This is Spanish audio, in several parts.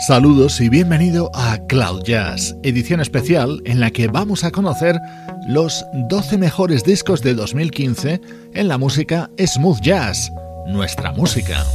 Saludos y bienvenido a Cloud Jazz, edición especial en la que vamos a conocer los 12 mejores discos de 2015 en la música smooth jazz, nuestra música.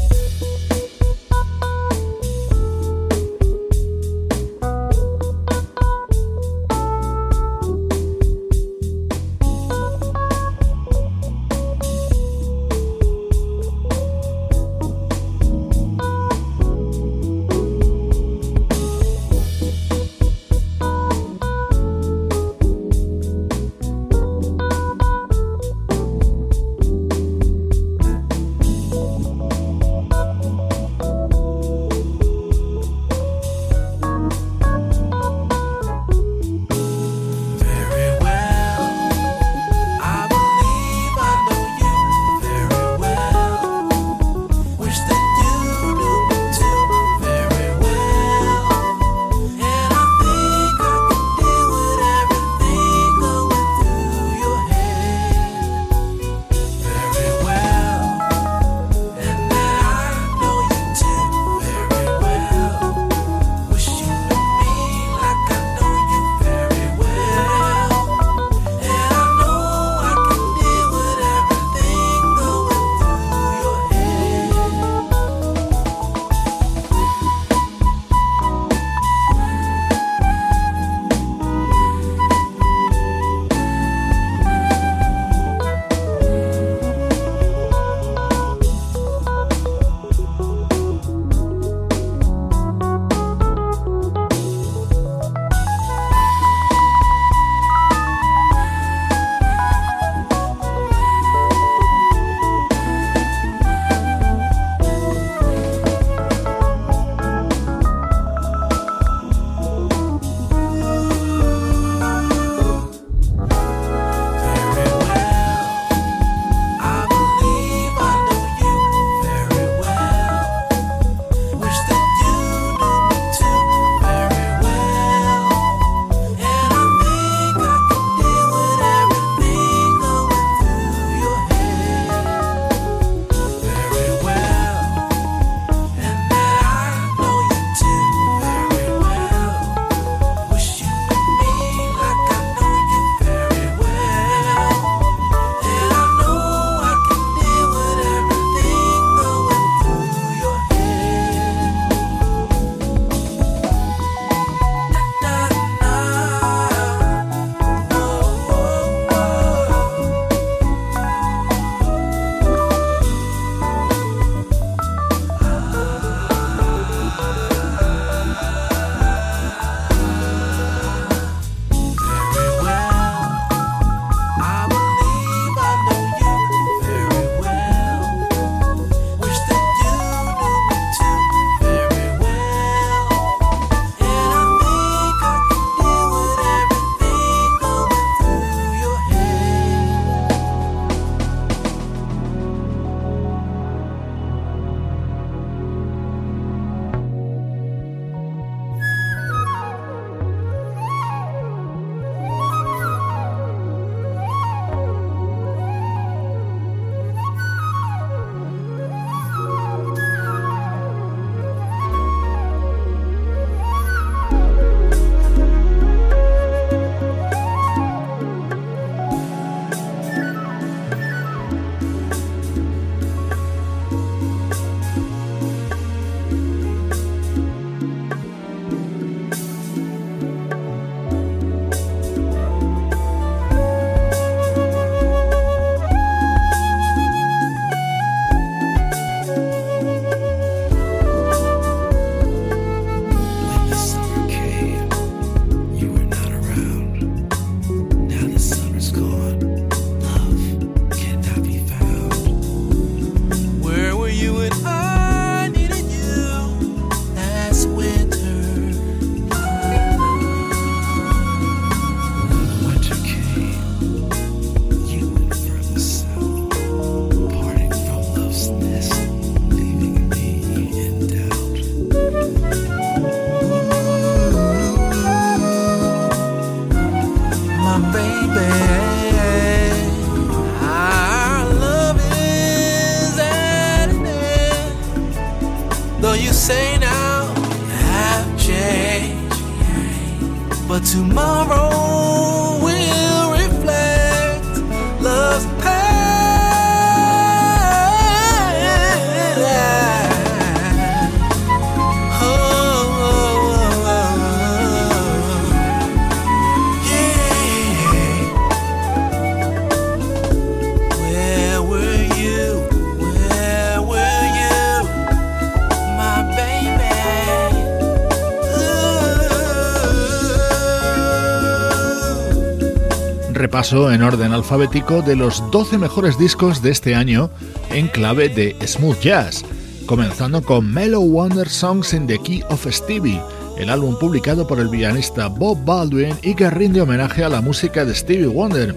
Repaso en orden alfabético de los 12 mejores discos de este año en clave de smooth jazz, comenzando con Mellow Wonder Songs in the Key of Stevie, el álbum publicado por el pianista Bob Baldwin y que rinde homenaje a la música de Stevie Wonder.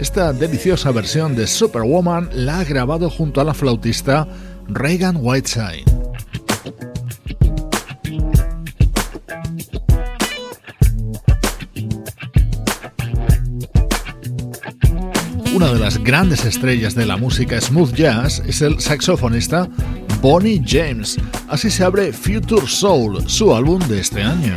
Esta deliciosa versión de Superwoman la ha grabado junto a la flautista Reagan Whiteside. Una de las grandes estrellas de la música smooth jazz es el saxofonista Bonnie James. Así se abre Future Soul, su álbum de este año.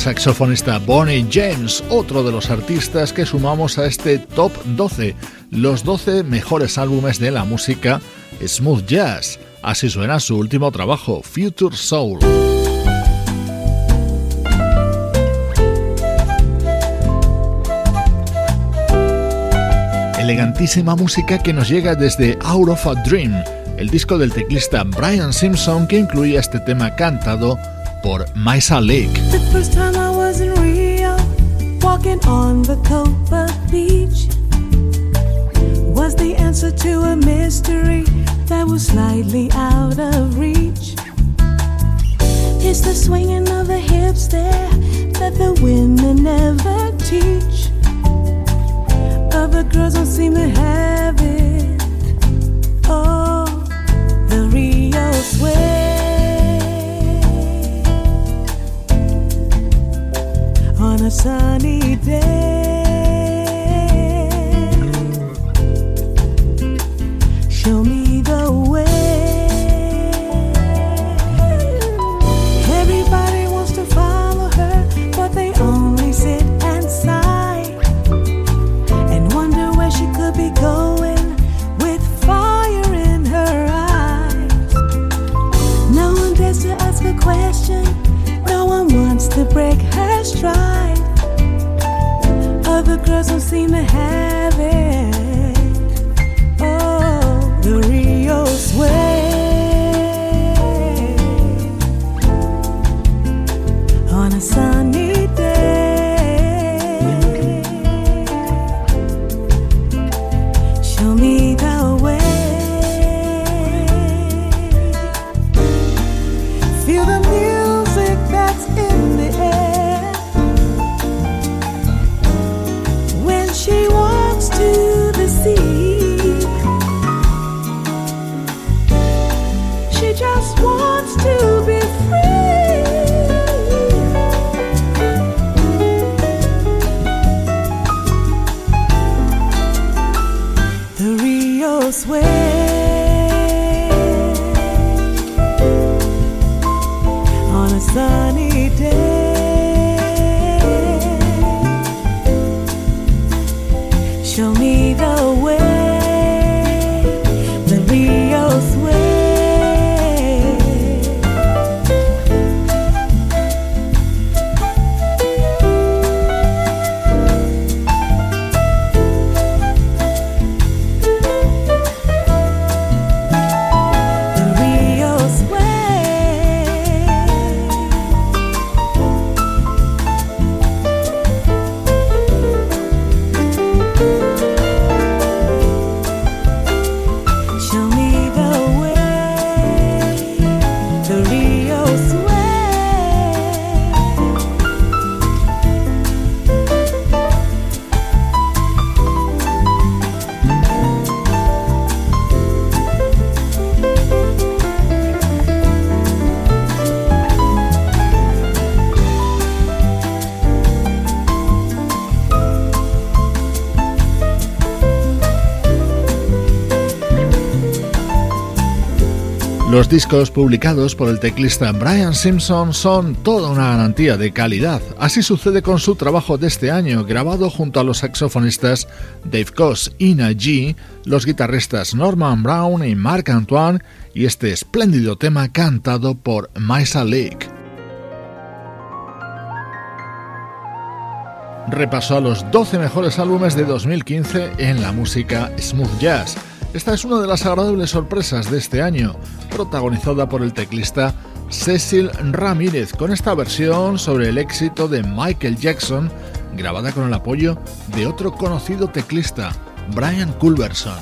Saxofonista Bonnie James, otro de los artistas que sumamos a este top 12, los 12 mejores álbumes de la música smooth jazz. Así suena su último trabajo, Future Soul. Elegantísima música que nos llega desde Out of a Dream, el disco del teclista Brian Simpson que incluye este tema cantado por Maisa Lake. The first time I was in Rio, walking on the Copa beach, was the answer to a mystery that was slightly out of reach. It's the swinging of the hips there that the women never teach. Other girls don't seem to have it. Oh, the Rio sway. Sunny day. Girls don't seem to have it. Discos publicados por el teclista Brian Simpson son toda una garantía de calidad. Así sucede con su trabajo de este año, grabado junto a los saxofonistas Dave Koz y G, los guitarristas Norman Brown y Mark Antoine, y este espléndido tema cantado por Maisa Lake. Repaso a los 12 mejores álbumes de 2015 en la música smooth jazz. Esta es una de las agradables sorpresas de este año, protagonizada por el teclista Cecil Ramírez, con esta versión sobre el éxito de Michael Jackson, grabada con el apoyo de otro conocido teclista, Brian Culberson.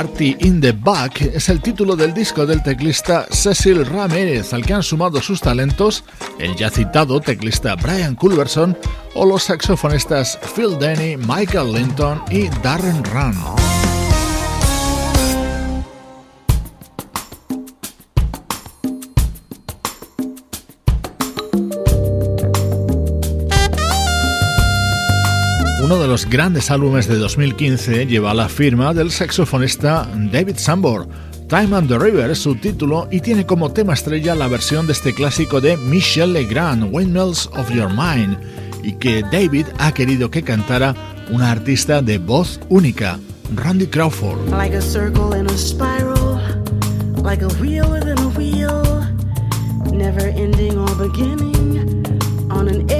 Party in the Back es el título del disco del teclista Cecil Ramírez, al que han sumado sus talentos el ya citado teclista Brian Culverson o los saxofonistas Phil Denny, Michael Linton y Darren Run. Uno de los grandes álbumes de 2015 lleva la firma del saxofonista David Sambor. Time and the River es su título y tiene como tema estrella la versión de este clásico de Michel Legrand, Windmills of Your Mind, y que David ha querido que cantara una artista de voz única, Randy Crawford. Like a circle in a spiral, like a wheel within a wheel, never ending or beginning on an.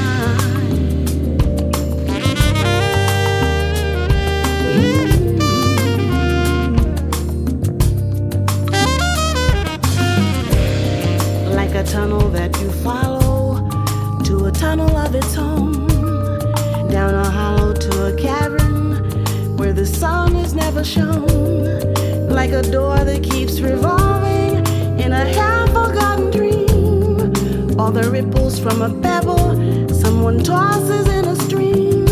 Shown, like a door that keeps revolving in a half forgotten dream. All the ripples from a pebble someone tosses in a stream,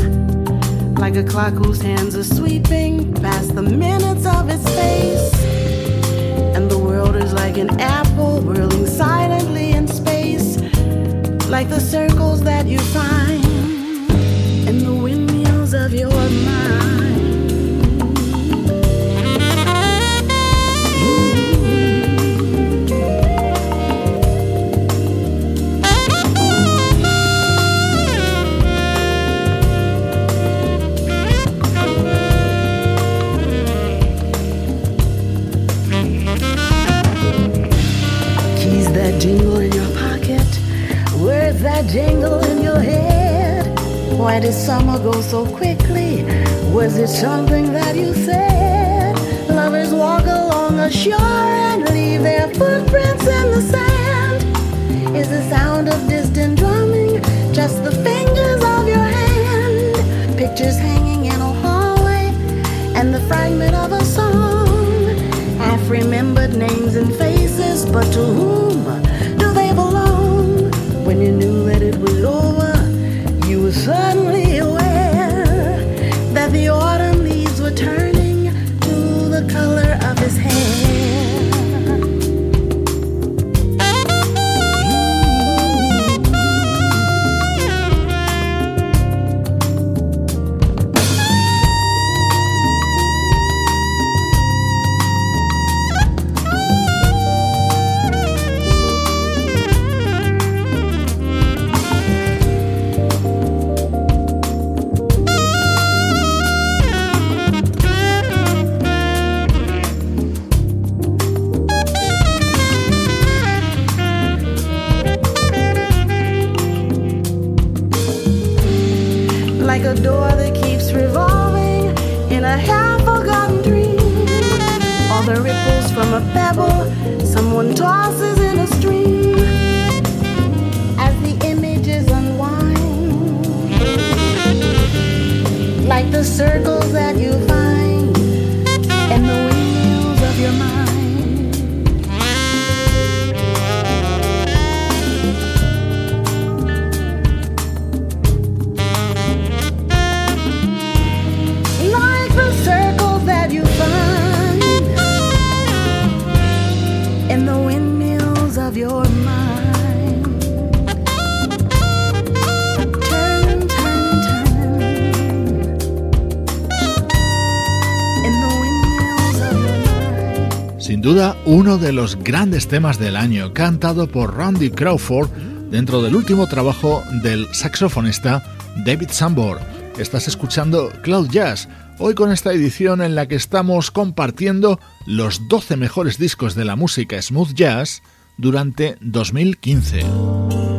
like a clock whose hands are sweeping past the minutes of its face and the world is like an apple whirling silently in space, like the circles that you find in the windmills of your mind. Why did summer go so quickly? Was it something that you said? Lovers walk along a shore and leave their footprints in the sand. Is the sound of distant drumming just the fingers of your hand? Pictures hanging in a hallway and the fragment of a song. Half remembered names and faces, but to whom do they belong? When you knew that it was over, you were suddenly turn de los grandes temas del año, cantado por Randy Crawford dentro del último trabajo del saxofonista David Sambor. Estás escuchando Cloud Jazz, Hoy con esta edición en la que estamos compartiendo los 12 mejores discos de la música smooth jazz durante 2015.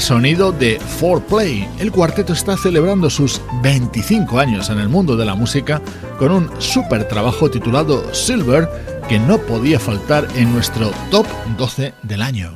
Sonido de 4Play. El cuarteto está celebrando sus 25 años en el mundo de la música con un super trabajo titulado Silver que no podía faltar en nuestro top 12 del año.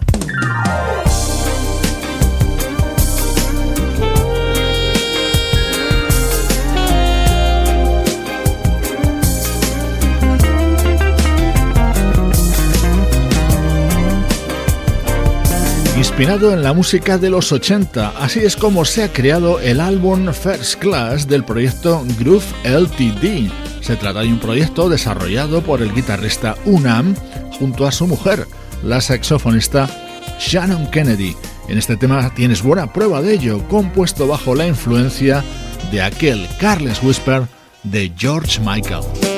Inspirado en la música de los 80. Así es como se ha creado el álbum First Class del proyecto Groove LTD. Se trata de un proyecto desarrollado por el guitarrista Unam junto a su mujer, la saxofonista Shannon Kennedy. En este tema tienes buena prueba de ello, compuesto bajo la influencia de aquel Carles Whisper de George Michael.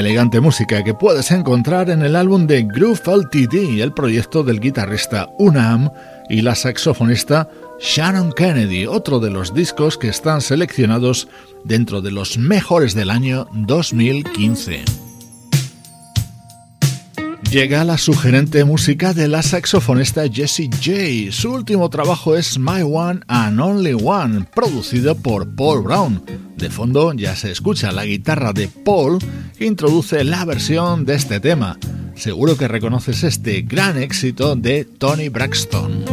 Elegante música que puedes encontrar en el álbum de Groove LTD, el proyecto del guitarrista Unam y la saxofonista Sharon Kennedy, otro de los discos que están seleccionados dentro de los mejores del año 2015. Llega la sugerente música de la saxofonista Jessie J. Su último trabajo es My One and Only One, producido por Paul Brown. De fondo ya se escucha la guitarra de Paul que introduce la versión de este tema. Seguro que reconoces este gran éxito de Tony Braxton.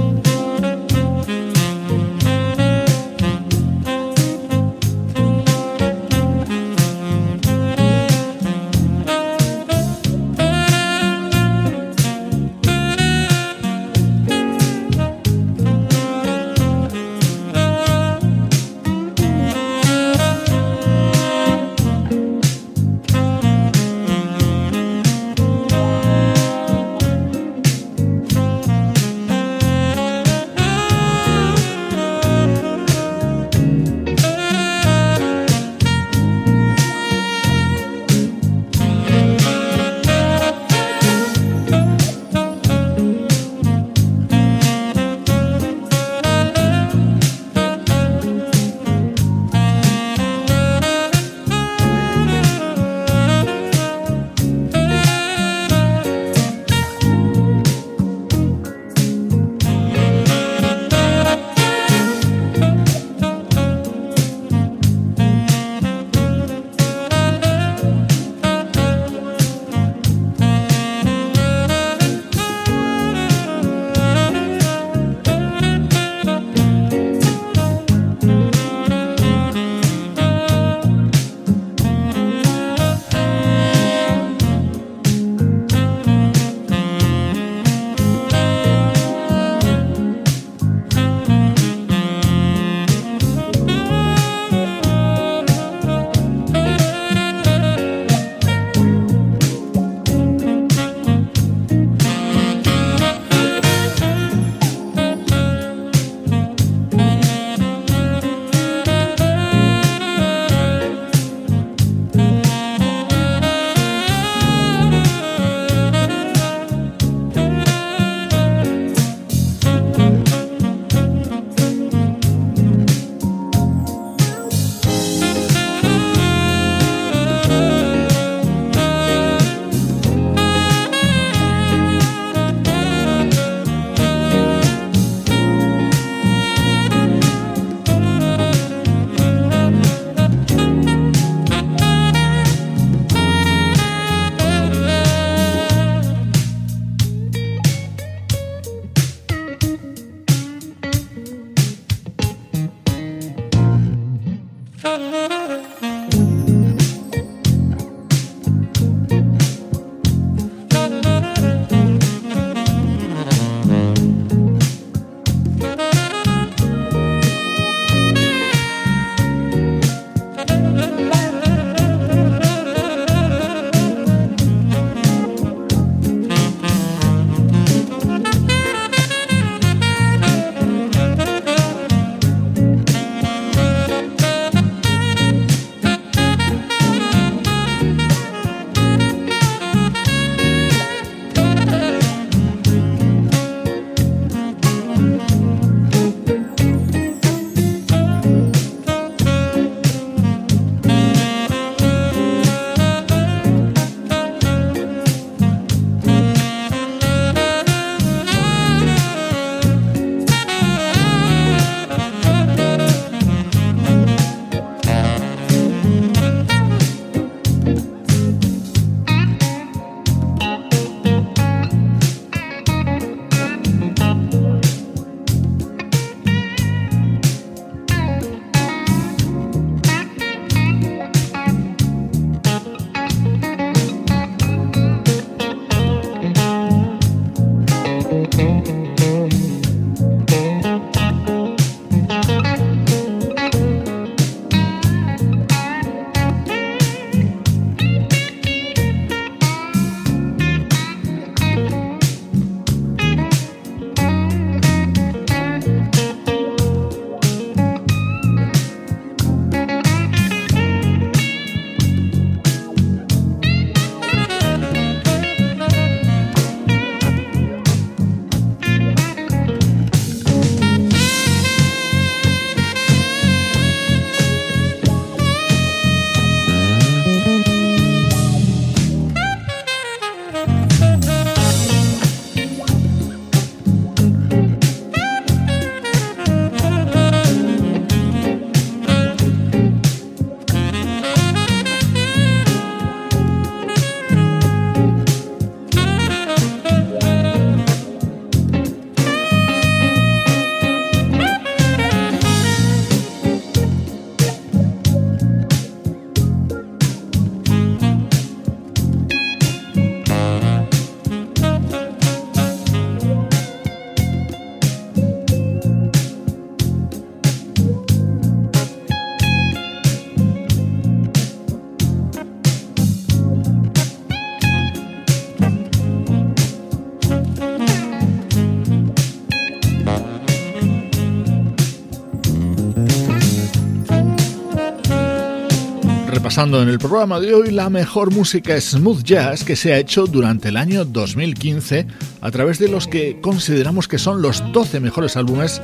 Repasando en el programa de hoy la mejor música smooth jazz que se ha hecho durante el año 2015 a través de los que consideramos que son los 12 mejores álbumes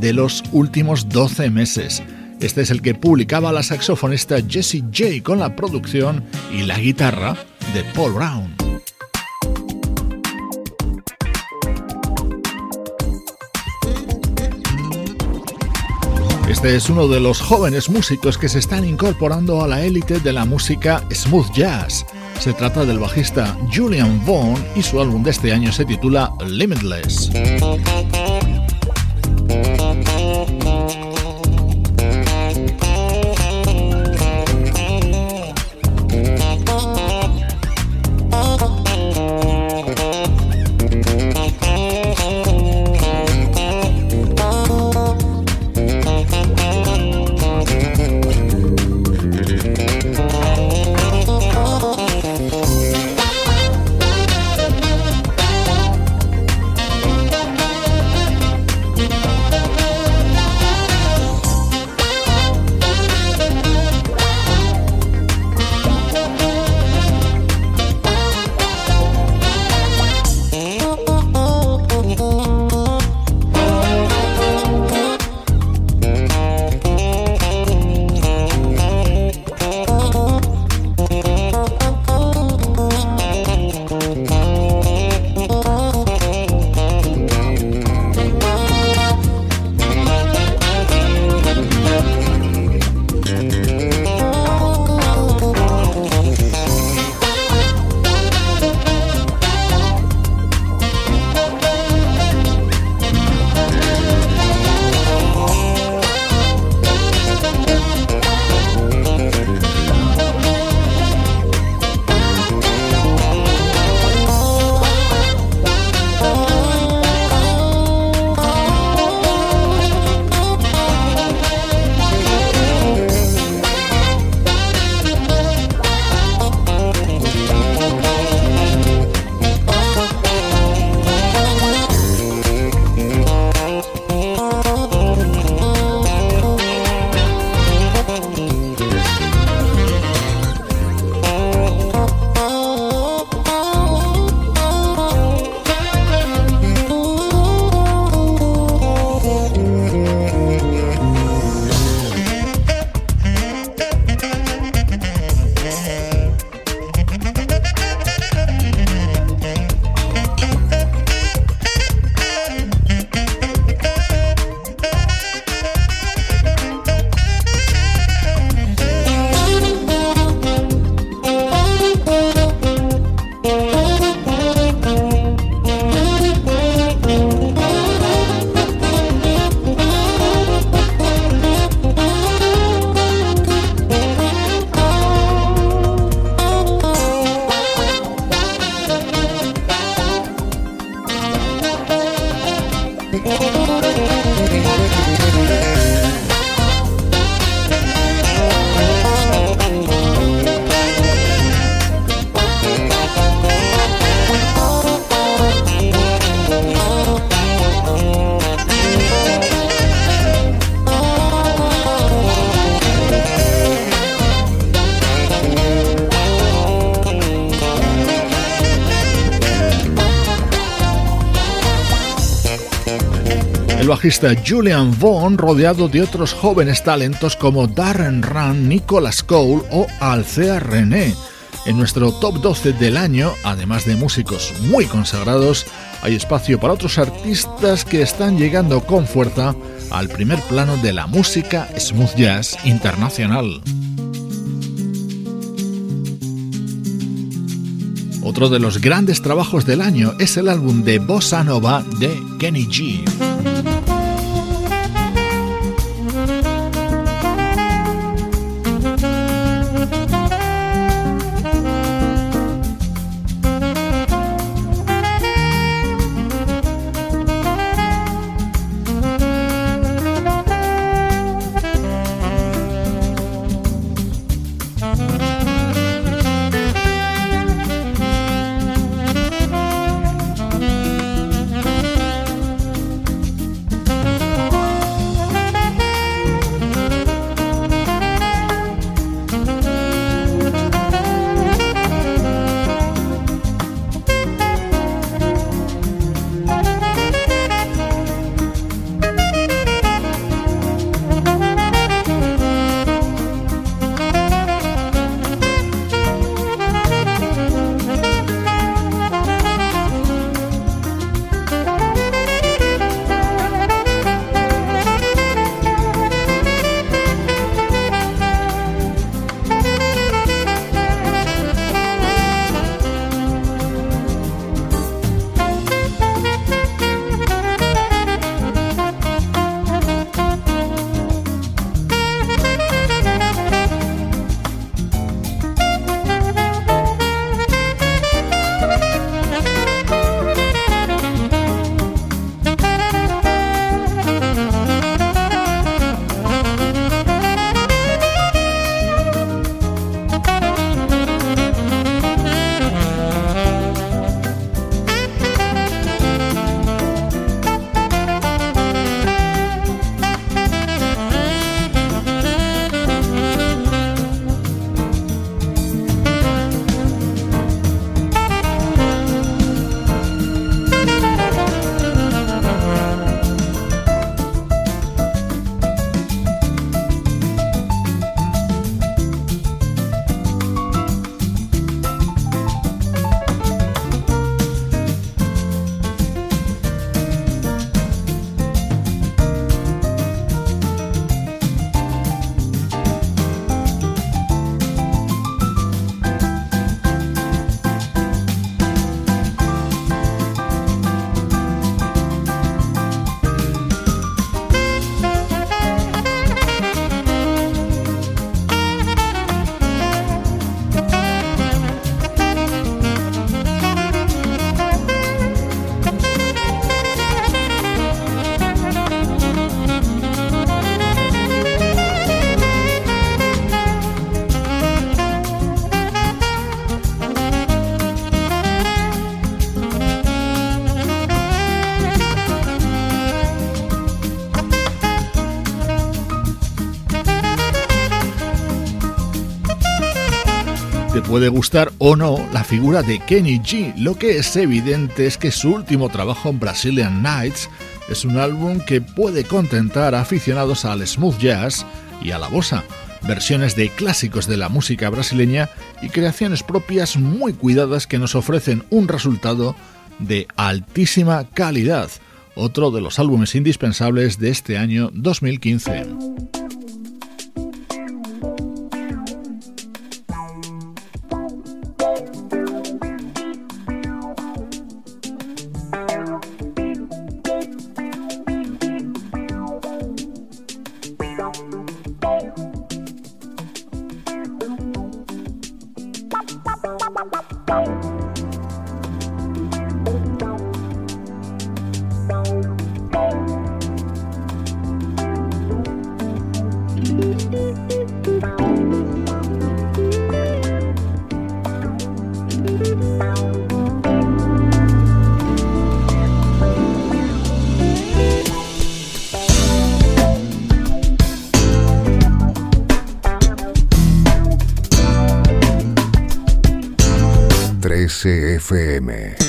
de los últimos 12 meses. Este es el que publicaba la saxofonista Jessie J con la producción y la guitarra de Paul Brown. Este es uno de los jóvenes músicos que se están incorporando a la élite de la música smooth jazz. Se trata del bajista Julian Vaughn y su álbum de este año se titula Limitless. Julian Vaughn rodeado de otros jóvenes talentos como Darren Run, Nicholas Cole o Alcea René. En nuestro top 12 del año, además de músicos muy consagrados, hay espacio para otros artistas que están llegando con fuerza al primer plano de la música smooth jazz internacional. Otro de los grandes trabajos del año es el álbum de Bossa Nova de Kenny G. puede gustar o no la figura de Kenny G, lo que es evidente es que su último trabajo, Brazilian Nights, es un álbum que puede contentar a aficionados al smooth jazz y a la bossa, versiones de clásicos de la música brasileña y creaciones propias muy cuidadas que nos ofrecen un resultado de altísima calidad, otro de los álbumes indispensables de este año 2015. FM.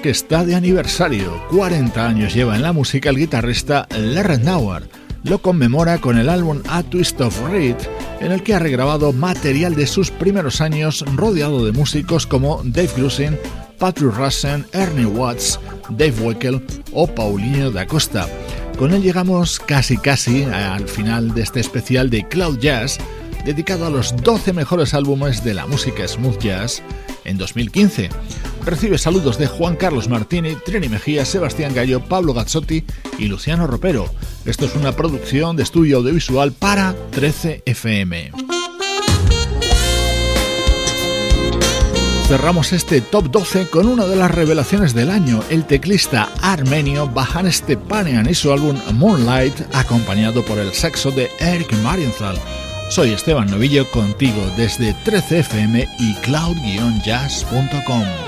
Que está de aniversario. 40 años lleva en la música el guitarrista Larry Nauer. Lo conmemora con el álbum A Twist of Reed, en el que ha regrabado material de sus primeros años rodeado de músicos como Dave Grusin, Patrick Russen, Ernie Watts, Dave Weckel o Paulinho da Costa. Con él llegamos casi casi al final de este especial de Cloud Jazz dedicado a los 12 mejores álbumes de la música smooth jazz en 2015. Recibe saludos de Juan Carlos Martini, Trini Mejía, Sebastián Gallo, Pablo Gazzotti y Luciano Ropero. Esto es una producción de estudio audiovisual para 13 FM. Cerramos este top 12 con una de las revelaciones del año, el teclista armenio Bahan Stepanian y su álbum Moonlight, acompañado por el saxo de Eric Marienthal. Soy Esteban Novillo contigo desde 13fm y cloud-jazz.com.